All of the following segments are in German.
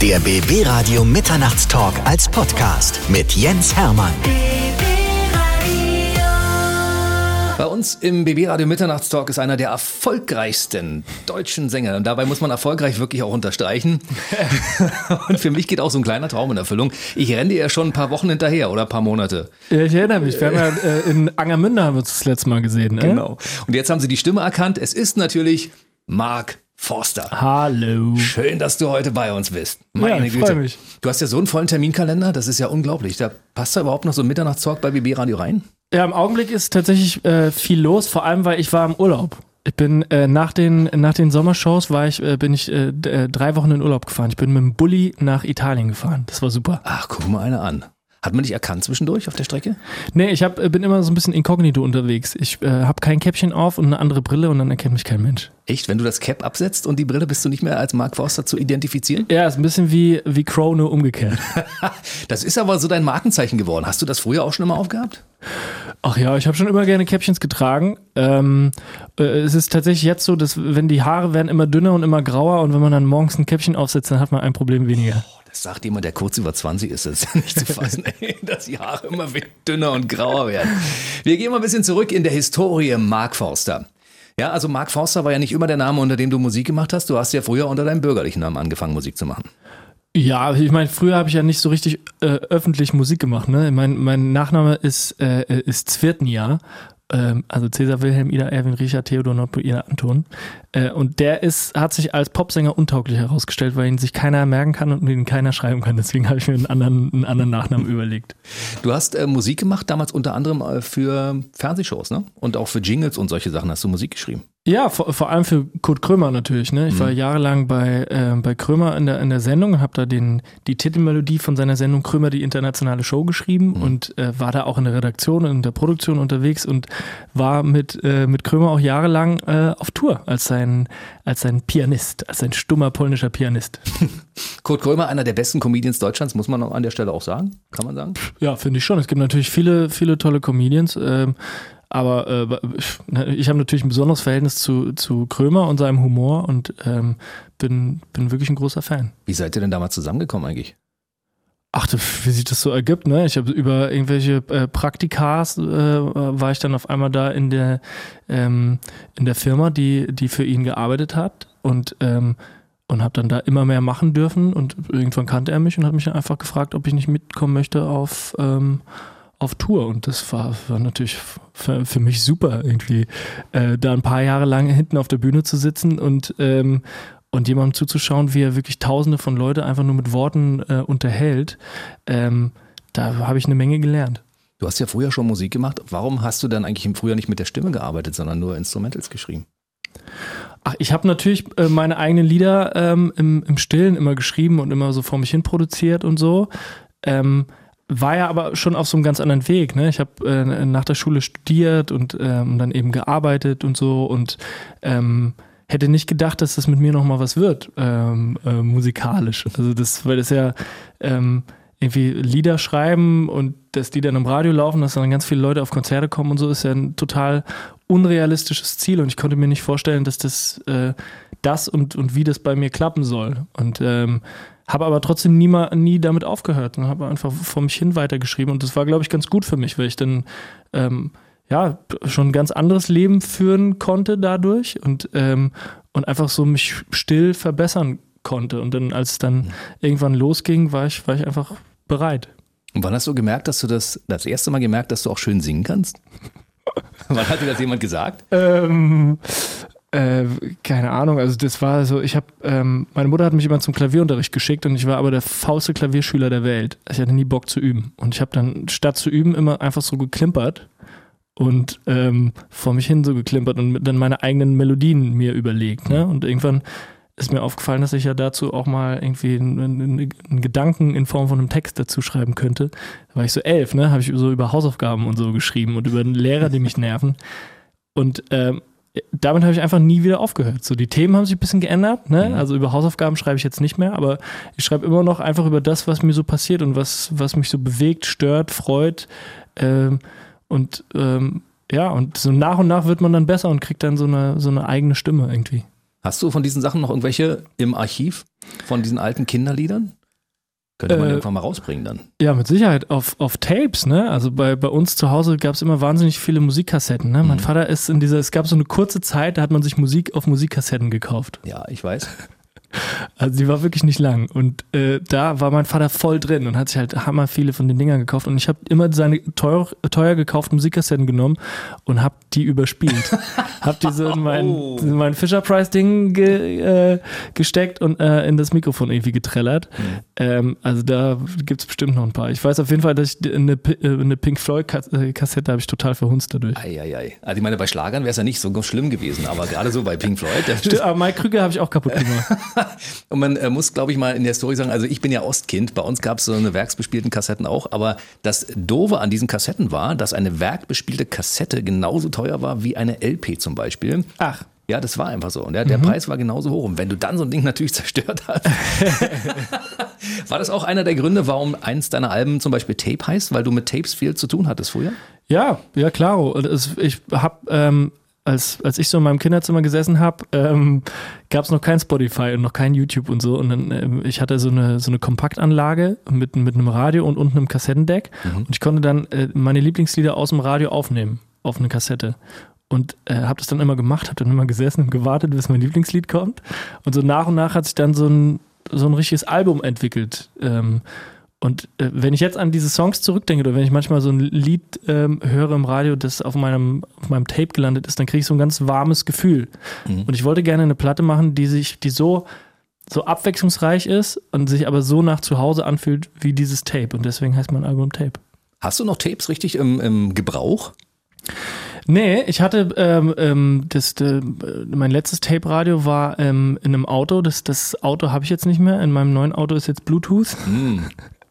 Der BB Radio Mitternachtstalk als Podcast mit Jens Hermann. Bei uns im BB Radio Mitternachtstalk ist einer der erfolgreichsten deutschen Sänger. Und dabei muss man erfolgreich wirklich auch unterstreichen. Und für mich geht auch so ein kleiner Traum in Erfüllung. Ich renne dir ja schon ein paar Wochen hinterher oder ein paar Monate. Ja, ich erinnere mich. Wir haben ja äh, in Angermünde haben wir uns das letzte Mal gesehen. Ne? Genau. Und jetzt haben sie die Stimme erkannt. Es ist natürlich Mark Forster. Hallo. Schön, dass du heute bei uns bist. Meine ja, freue mich. Du hast ja so einen vollen Terminkalender, das ist ja unglaublich. Da passt da überhaupt noch so ein Mitternachtstalk bei BB Radio rein? Ja, im Augenblick ist tatsächlich äh, viel los, vor allem weil ich war im Urlaub. Ich bin äh, nach den nach den Sommershows war ich äh, bin ich äh, äh, drei Wochen in Urlaub gefahren. Ich bin mit dem Bulli nach Italien gefahren. Das war super. Ach, guck mal eine an. Hat man dich erkannt zwischendurch auf der Strecke? Nee, ich hab, äh, bin immer so ein bisschen inkognito unterwegs. Ich äh, habe kein Käppchen auf und eine andere Brille und dann erkennt mich kein Mensch. Echt? Wenn du das Cap absetzt und die Brille, bist du nicht mehr als Mark Forster zu identifizieren? Ja, ist ein bisschen wie, wie Crow, nur umgekehrt. das ist aber so dein Markenzeichen geworden. Hast du das früher auch schon immer aufgehabt? Ach ja, ich habe schon immer gerne Käppchens getragen. Ähm, äh, es ist tatsächlich jetzt so, dass wenn die Haare werden immer dünner und immer grauer und wenn man dann morgens ein Käppchen aufsetzt, dann hat man ein Problem weniger. Oh, sagt jemand, der kurz über 20 ist, das ist ja nicht zu fassen, dass die Haare immer dünner und grauer werden. Wir gehen mal ein bisschen zurück in der Historie Mark Forster. Ja, also Mark Forster war ja nicht immer der Name, unter dem du Musik gemacht hast. Du hast ja früher unter deinem bürgerlichen Namen angefangen, Musik zu machen. Ja, ich meine, früher habe ich ja nicht so richtig äh, öffentlich Musik gemacht. Ne? Mein, mein Nachname ist, äh, ist Zvirtnia also Cäsar Wilhelm, Ida Erwin, Richard, Theodor, Nordpol, Ida, Anton. Äh, und der ist, hat sich als Popsänger untauglich herausgestellt, weil ihn sich keiner merken kann und ihn keiner schreiben kann. Deswegen habe ich mir einen anderen, einen anderen Nachnamen überlegt. Du hast äh, Musik gemacht, damals unter anderem äh, für Fernsehshows, ne? Und auch für Jingles und solche Sachen hast du Musik geschrieben. Ja, vor, vor allem für Kurt Krömer natürlich. Ne? Ich mhm. war jahrelang bei, äh, bei Krömer in der, in der Sendung und habe da den, die Titelmelodie von seiner Sendung Krömer, die internationale Show geschrieben mhm. und äh, war da auch in der Redaktion und in der Produktion unterwegs und war mit, äh, mit Krömer auch jahrelang äh, auf Tour als sein, als sein Pianist, als ein stummer polnischer Pianist. Kurt Krömer, einer der besten Comedians Deutschlands, muss man an der Stelle auch sagen? Kann man sagen? Ja, finde ich schon. Es gibt natürlich viele, viele tolle Comedians. Ähm, aber äh, ich habe natürlich ein besonderes Verhältnis zu, zu Krömer und seinem Humor und ähm, bin, bin wirklich ein großer Fan. Wie seid ihr denn damals zusammengekommen eigentlich? Ach, wie sich das so ergibt, ne? Ich habe über irgendwelche äh, Praktikas äh, war ich dann auf einmal da in der ähm, in der Firma, die die für ihn gearbeitet hat und ähm, und habe dann da immer mehr machen dürfen und irgendwann kannte er mich und hat mich einfach gefragt, ob ich nicht mitkommen möchte auf ähm, auf Tour und das war, war natürlich für, für mich super irgendwie, äh, da ein paar Jahre lang hinten auf der Bühne zu sitzen und ähm, und jemandem zuzuschauen, wie er wirklich Tausende von Leute einfach nur mit Worten äh, unterhält, ähm, da habe ich eine Menge gelernt. Du hast ja früher schon Musik gemacht. Warum hast du dann eigentlich im Frühjahr nicht mit der Stimme gearbeitet, sondern nur Instrumentals geschrieben? Ach, ich habe natürlich äh, meine eigenen Lieder ähm, im, im Stillen immer geschrieben und immer so vor mich hin produziert und so. Ähm, war ja aber schon auf so einem ganz anderen Weg. Ne? Ich habe äh, nach der Schule studiert und ähm, dann eben gearbeitet und so und ähm, hätte nicht gedacht, dass das mit mir nochmal was wird, ähm, äh, musikalisch. Also das, weil das ja ähm, irgendwie Lieder schreiben und dass die dann im Radio laufen, dass dann ganz viele Leute auf Konzerte kommen und so, ist ja ein total unrealistisches Ziel und ich konnte mir nicht vorstellen, dass das, äh, das und, und wie das bei mir klappen soll. Und ähm, habe aber trotzdem nie, mal, nie damit aufgehört und habe einfach vor mich hin weitergeschrieben. Und das war, glaube ich, ganz gut für mich, weil ich dann ähm, ja schon ein ganz anderes Leben führen konnte dadurch und, ähm, und einfach so mich still verbessern konnte. Und dann, als es dann mhm. irgendwann losging, war ich, war ich einfach bereit. Und wann hast du gemerkt, dass du das das erste Mal gemerkt, dass du auch schön singen kannst? wann hat dir das jemand gesagt? Ähm, äh, keine Ahnung, also das war so, ich habe, ähm, meine Mutter hat mich immer zum Klavierunterricht geschickt und ich war aber der faulste Klavierschüler der Welt. Ich hatte nie Bock zu üben. Und ich habe dann statt zu üben immer einfach so geklimpert und ähm, vor mich hin so geklimpert und dann meine eigenen Melodien mir überlegt. Ne? Und irgendwann ist mir aufgefallen, dass ich ja dazu auch mal irgendwie einen, einen, einen Gedanken in Form von einem Text dazu schreiben könnte. Da war ich so elf, ne? Habe ich so über Hausaufgaben und so geschrieben und über Lehrer, die mich nerven. Und ähm, damit habe ich einfach nie wieder aufgehört. So, die Themen haben sich ein bisschen geändert. Ne? Mhm. Also über Hausaufgaben schreibe ich jetzt nicht mehr, aber ich schreibe immer noch einfach über das, was mir so passiert und was, was mich so bewegt, stört, freut. Ähm, und ähm, ja, und so nach und nach wird man dann besser und kriegt dann so eine, so eine eigene Stimme irgendwie. Hast du von diesen Sachen noch irgendwelche im Archiv? Von diesen alten Kinderliedern? Könnte man Äh, irgendwann mal rausbringen dann. Ja, mit Sicherheit auf, auf Tapes, ne? Also bei, bei uns zu Hause gab es immer wahnsinnig viele Musikkassetten, ne? Mein Vater ist in dieser, es gab so eine kurze Zeit, da hat man sich Musik auf Musikkassetten gekauft. Ja, ich weiß. Also die war wirklich nicht lang. Und äh, da war mein Vater voll drin und hat sich halt hammer viele von den Dingern gekauft. Und ich habe immer seine teuer, teuer gekauften Musikkassetten genommen und habe die überspielt. hab die so in mein, Oh. in mein Fisher-Price-Ding ge, äh, gesteckt und äh, in das Mikrofon irgendwie getrellert. Ähm, also da gibt es bestimmt noch ein paar. Ich weiß auf jeden Fall, dass ich eine, äh, eine Pink Floyd-Kassette habe ich total verhunzt dadurch. Eieiei. Also ich meine, bei Schlagern wäre es ja nicht so schlimm gewesen, aber gerade so bei Pink Floyd. Stimmt, aber Mike Krüger habe ich auch kaputt gemacht. Und man äh, muss, glaube ich, mal in der Story sagen, also ich bin ja Ostkind, bei uns gab es so eine werksbespielten Kassetten auch, aber das Doofe an diesen Kassetten war, dass eine werkbespielte Kassette genauso teuer war wie eine LP zum Beispiel. Ach. Ja, das war einfach so. Und der, der Preis war genauso hoch. Und wenn du dann so ein Ding natürlich zerstört hast. war das auch einer der Gründe, warum eins deiner Alben zum Beispiel Tape heißt? Weil du mit Tapes viel zu tun hattest früher? Ja, ja, es- Ich habe, ähm, als, als ich so in meinem Kinderzimmer gesessen habe, ähm, gab es noch kein Spotify und noch kein YouTube und so. Und dann, ähm, ich hatte so eine, so eine Kompaktanlage mit, mit einem Radio und unten einem Kassettendeck. Und ich konnte dann äh, meine Lieblingslieder aus dem Radio aufnehmen, auf eine Kassette. Und äh, habe das dann immer gemacht, habe dann immer gesessen und gewartet, bis mein Lieblingslied kommt. Und so nach und nach hat sich dann so ein, so ein richtiges Album entwickelt. Ähm, und äh, wenn ich jetzt an diese Songs zurückdenke oder wenn ich manchmal so ein Lied ähm, höre im Radio, das auf meinem, auf meinem Tape gelandet ist, dann kriege ich so ein ganz warmes Gefühl. Und ich wollte gerne eine Platte machen, die sich, die so, so abwechslungsreich ist und sich aber so nach zu Hause anfühlt wie dieses Tape. Und deswegen heißt mein Album Tape. Hast du noch Tapes richtig im, im Gebrauch? Nee, ich hatte ähm, ähm, das, äh, mein letztes Tape-Radio war ähm, in einem Auto. Das, das Auto habe ich jetzt nicht mehr. In meinem neuen Auto ist jetzt Bluetooth.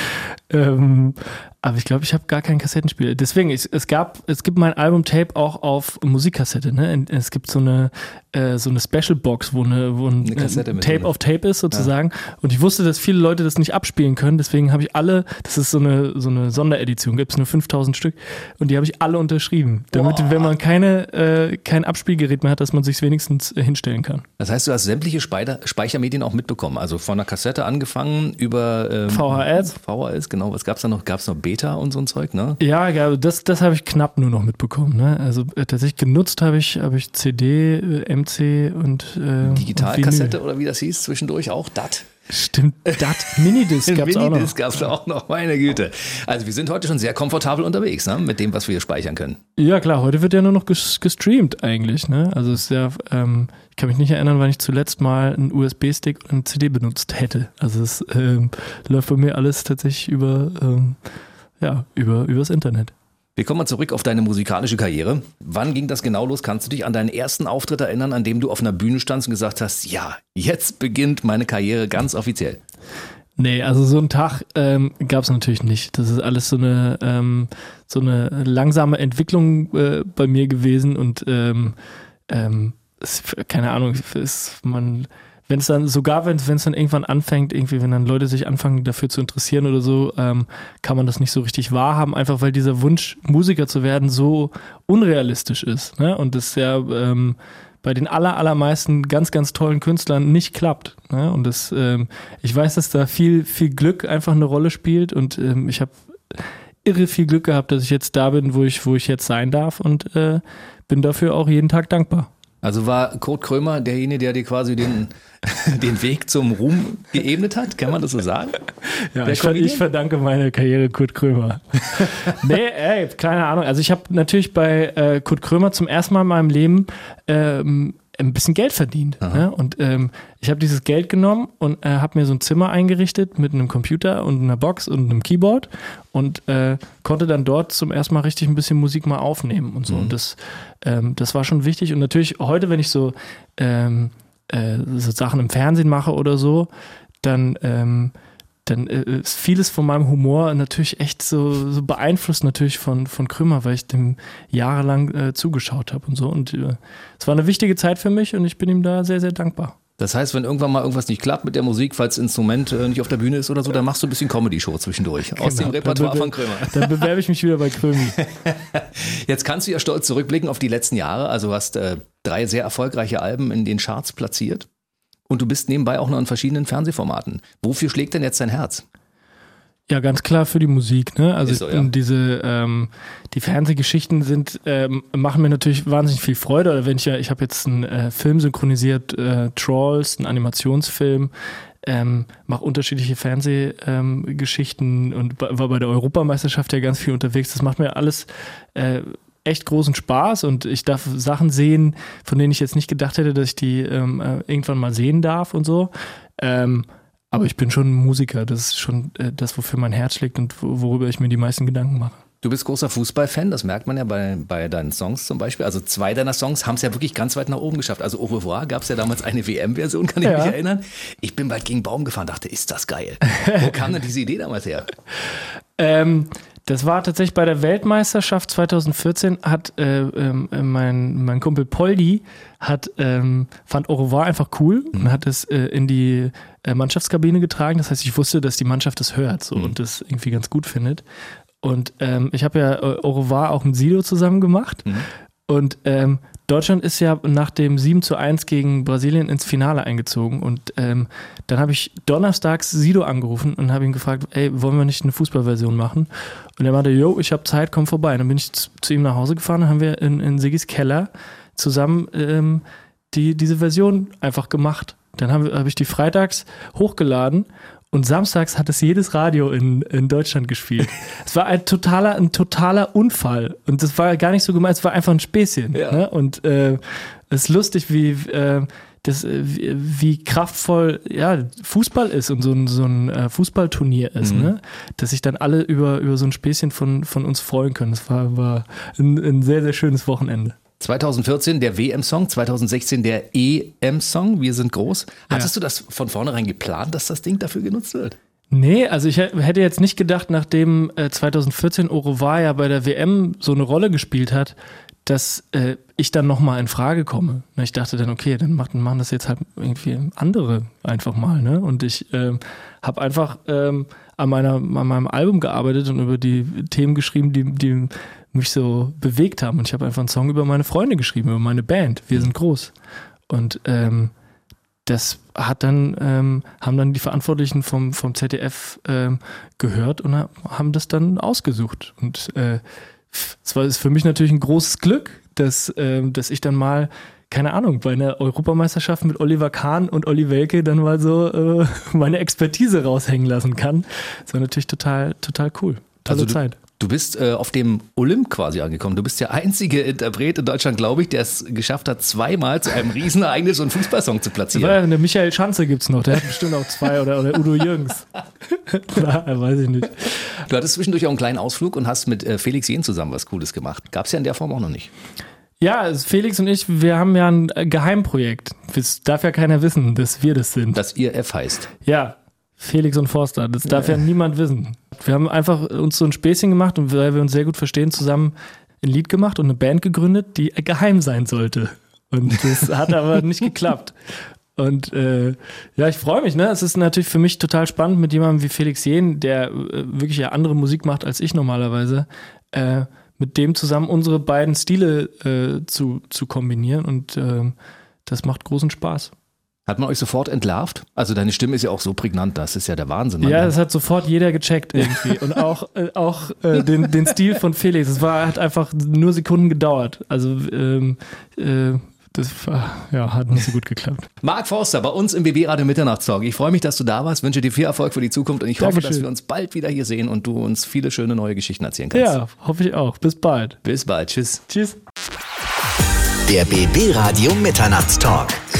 ähm, aber ich glaube, ich habe gar keinen Kassettenspieler. Deswegen, es, es gab, es gibt mein Album Tape auch auf Musikkassette. Ne? Es gibt so eine äh, so eine Special Box, wo eine, wo ein Eine Tape auf Tape ist sozusagen. Und ich wusste, dass viele Leute das nicht abspielen können. Deswegen habe ich alle, das ist so eine so eine Sonderedition, gibt es nur 5000 Stück und die habe ich alle unterschrieben, damit, wenn man keine äh, kein Abspielgerät mehr hat, dass man sich wenigstens äh, hinstellen kann. Das heißt, du hast sämtliche Speicher, Speichermedien auch mitbekommen. Also von der Kassette angefangen über ähm, VHS. VHS, genau. Was gab's da noch? Gab's noch Beta und so ein Zeug, ne? Ja, das, das habe ich knapp nur noch mitbekommen. Ne? Also äh, tatsächlich genutzt habe ich, habe ich CD, äh, MC und äh, Digitalkassette oder wie das hieß zwischendurch auch DAT. Stimmt, dat Minidisc gab's auch noch. Minidisc gab's auch noch, meine Güte. Also wir sind heute schon sehr komfortabel unterwegs, ne? Mit dem, was wir speichern können. Ja klar, heute wird ja nur noch ges gestreamt eigentlich. Ne? Also es ist ja, ähm, ich kann mich nicht erinnern, wann ich zuletzt mal einen USB-Stick und eine CD benutzt hätte. Also es ähm, läuft bei mir alles tatsächlich über, ähm, ja, über übers Internet. Wir kommen mal zurück auf deine musikalische Karriere. Wann ging das genau los? Kannst du dich an deinen ersten Auftritt erinnern, an dem du auf einer Bühne standst und gesagt hast, ja, jetzt beginnt meine Karriere ganz offiziell? Nee, also so einen Tag ähm, gab es natürlich nicht. Das ist alles so eine, ähm, so eine langsame Entwicklung äh, bei mir gewesen und ähm, ähm, es, keine Ahnung, ist man, wenn es dann, sogar wenn es dann irgendwann anfängt, irgendwie, wenn dann Leute sich anfangen dafür zu interessieren oder so, ähm, kann man das nicht so richtig wahrhaben, einfach weil dieser Wunsch, Musiker zu werden, so unrealistisch ist. Ne? Und das ja ähm, bei den aller, allermeisten ganz, ganz tollen Künstlern nicht klappt. Ne? Und das, ähm, ich weiß, dass da viel, viel Glück einfach eine Rolle spielt und ähm, ich habe irre viel Glück gehabt, dass ich jetzt da bin, wo ich, wo ich jetzt sein darf und äh, bin dafür auch jeden Tag dankbar. Also war Kurt Krömer derjenige, der dir quasi den, den Weg zum Ruhm geebnet hat? Kann man das so sagen? Ja, ich, ver ich verdanke meine Karriere Kurt Krömer. nee, ey, keine Ahnung. Also ich habe natürlich bei äh, Kurt Krömer zum ersten Mal in meinem Leben ähm, ein bisschen Geld verdient. Ne? Und ähm, ich habe dieses Geld genommen und äh, habe mir so ein Zimmer eingerichtet mit einem Computer und einer Box und einem Keyboard und äh, konnte dann dort zum ersten Mal richtig ein bisschen Musik mal aufnehmen und so. Und das, ähm, das war schon wichtig. Und natürlich heute, wenn ich so, ähm, äh, so Sachen im Fernsehen mache oder so, dann ähm, dann äh, ist vieles von meinem Humor natürlich echt so, so beeinflusst natürlich von, von Krümmer, weil ich dem jahrelang äh, zugeschaut habe und so. Und äh, es war eine wichtige Zeit für mich und ich bin ihm da sehr, sehr dankbar. Das heißt, wenn irgendwann mal irgendwas nicht klappt mit der Musik, falls das Instrument äh, nicht auf der Bühne ist oder so, dann machst du ein bisschen Comedy-Show zwischendurch aus dem Genau, Repertoire von Krömer. Dann bewerbe ich mich wieder bei Krömi. Jetzt kannst du ja stolz zurückblicken auf die letzten Jahre. Also du hast äh, drei sehr erfolgreiche Alben in den Charts platziert und du bist nebenbei auch noch in verschiedenen Fernsehformaten. Wofür schlägt denn jetzt dein Herz? Ja, ganz klar für die Musik. Ne? Also so, ja. diese ähm, die Fernsehgeschichten sind ähm, machen mir natürlich wahnsinnig viel Freude. Oder wenn ich ja, ich habe jetzt einen äh, Film synchronisiert, äh, Trolls, einen Animationsfilm. Ähm, mache unterschiedliche Fernsehgeschichten ähm, und war bei der Europameisterschaft ja ganz viel unterwegs. Das macht mir alles äh, echt großen Spaß und ich darf Sachen sehen, von denen ich jetzt nicht gedacht hätte, dass ich die ähm, äh, irgendwann mal sehen darf und so. Ähm, aber ich bin schon ein Musiker. Das ist schon äh, das, wofür mein Herz schlägt und wo- worüber ich mir die meisten Gedanken mache. Du bist großer Fußballfan, das merkt man ja bei, bei deinen Songs zum Beispiel. Also zwei deiner Songs haben es ja wirklich ganz weit nach oben geschafft. Also Au revoir gab es ja damals eine WM-Version, kann ich Ja. mich erinnern. Ich bin bald gegen Baum gefahren, dachte, ist das geil. Wo kam denn diese Idee damals her? Ähm, das war tatsächlich bei der Weltmeisterschaft 2014 hat äh, ähm, äh, mein, mein Kumpel Poldi hat, ähm, fand Au revoir einfach cool und hat es äh, in die äh, Mannschaftskabine getragen. Das heißt, ich wusste, dass die Mannschaft das hört so, und das irgendwie ganz gut findet. Und ähm, ich habe ja äh, Au revoir auch mit Sido zusammen gemacht. Und ähm, Deutschland ist ja nach dem 7 zu 1 gegen Brasilien ins Finale eingezogen. Und ähm, dann habe ich donnerstags Sido angerufen und habe ihn gefragt, ey, wollen wir nicht eine Fußballversion machen? Und er meinte, yo, ich habe Zeit, komm vorbei. dann bin ich zu, zu ihm nach Hause gefahren und haben wir in, in Siggis Keller zusammen ähm, die, diese Version einfach gemacht. Dann habe hab ich die freitags hochgeladen und samstags hat es jedes Radio in, in Deutschland gespielt. es war ein totaler, ein totaler Unfall. Und das war gar nicht so gemeint, es war einfach ein Späßchen. Ja. Ne? Und äh, es ist lustig, wie, äh, das, äh, wie, wie kraftvoll ja, Fußball ist und so ein, so ein äh, Fußballturnier ist, ne? dass sich dann alle über, über so ein Späßchen von, von uns freuen können. Das war, war ein, ein sehr, sehr schönes Wochenende. 2014 der WM-Song, 2016 der EM-Song, Wir sind groß. Hattest du das von vornherein geplant, dass das Ding dafür genutzt wird? Nee, also ich hä- hätte jetzt nicht gedacht, nachdem äh, 2014 Au revoir ja bei der WM so eine Rolle gespielt hat, dass äh, ich dann nochmal in Frage komme. Na, Ich dachte dann, okay, dann machen, machen das jetzt halt irgendwie andere einfach mal. Ne? Und ich ähm, habe einfach ähm, an, meiner, an meinem Album gearbeitet und über die Themen geschrieben, die, die mich so bewegt haben. Und ich habe einfach einen Song über meine Freunde geschrieben, über meine Band. Wir sind groß. Und ähm, das hat dann, ähm, haben dann die Verantwortlichen vom, vom ZDF ähm, gehört und ha- haben das dann ausgesucht. Und äh, es ist für mich natürlich ein großes Glück, dass, ähm, dass ich dann mal, keine Ahnung, bei einer Europameisterschaft mit Oliver Kahn und Olli Welke dann mal so äh, meine Expertise raushängen lassen kann. Das war natürlich total, total cool. Tolle Also du- Zeit. Du bist äh, auf dem Olymp quasi angekommen. Du bist der einzige Interpret in Deutschland, glaube ich, der es geschafft hat, zweimal zu einem Riesenereignis so einen Fußballsong zu platzieren. Ja, der Michael Schanze gibt's noch, der hat bestimmt auch zwei oder, oder Udo Jürgens. Na, weiß ich nicht. Du hattest zwischendurch auch einen kleinen Ausflug und hast mit äh, Felix Jen zusammen was Cooles gemacht. Gab es ja in der Form auch noch nicht. Ja, also Felix und ich, wir haben ja ein äh, Geheimprojekt. Das darf ja keiner wissen, dass wir das sind. Dass ihr F heißt. Ja, Felix und Forster, das darf ja niemand wissen. Wir haben einfach uns so ein Späßchen gemacht und weil wir uns sehr gut verstehen, zusammen ein Lied gemacht und eine Band gegründet, die geheim sein sollte. Und das hat aber nicht geklappt. Und äh, ja, ich freue mich, ne? Es ist natürlich für mich total spannend mit jemandem wie Felix Jehn, der äh, wirklich ja andere Musik macht als ich normalerweise, äh, mit dem zusammen unsere beiden Stile äh, zu, zu kombinieren. Und äh, das macht großen Spaß. Hat man euch sofort entlarvt? Also deine Stimme ist ja auch so prägnant, das ist ja der Wahnsinn. Ja, das hat sofort jeder gecheckt irgendwie. Und auch, äh, auch äh, den, den Stil von Felix. Es war, hat einfach nur Sekunden gedauert. Also ähm, äh, das war, ja, hat nicht so gut geklappt. Marc Forster bei uns im BB Radio Mitternachtstalk. Ich freue mich, dass du da warst, wünsche dir viel Erfolg für die Zukunft und ich hoffe, Dankeschön. dass wir uns bald wieder hier sehen und du uns viele schöne neue Geschichten erzählen kannst. Ja, hoffe ich auch. Bis bald. Bis bald. Tschüss. Tschüss. Der BB Radio Mitternachtstalk.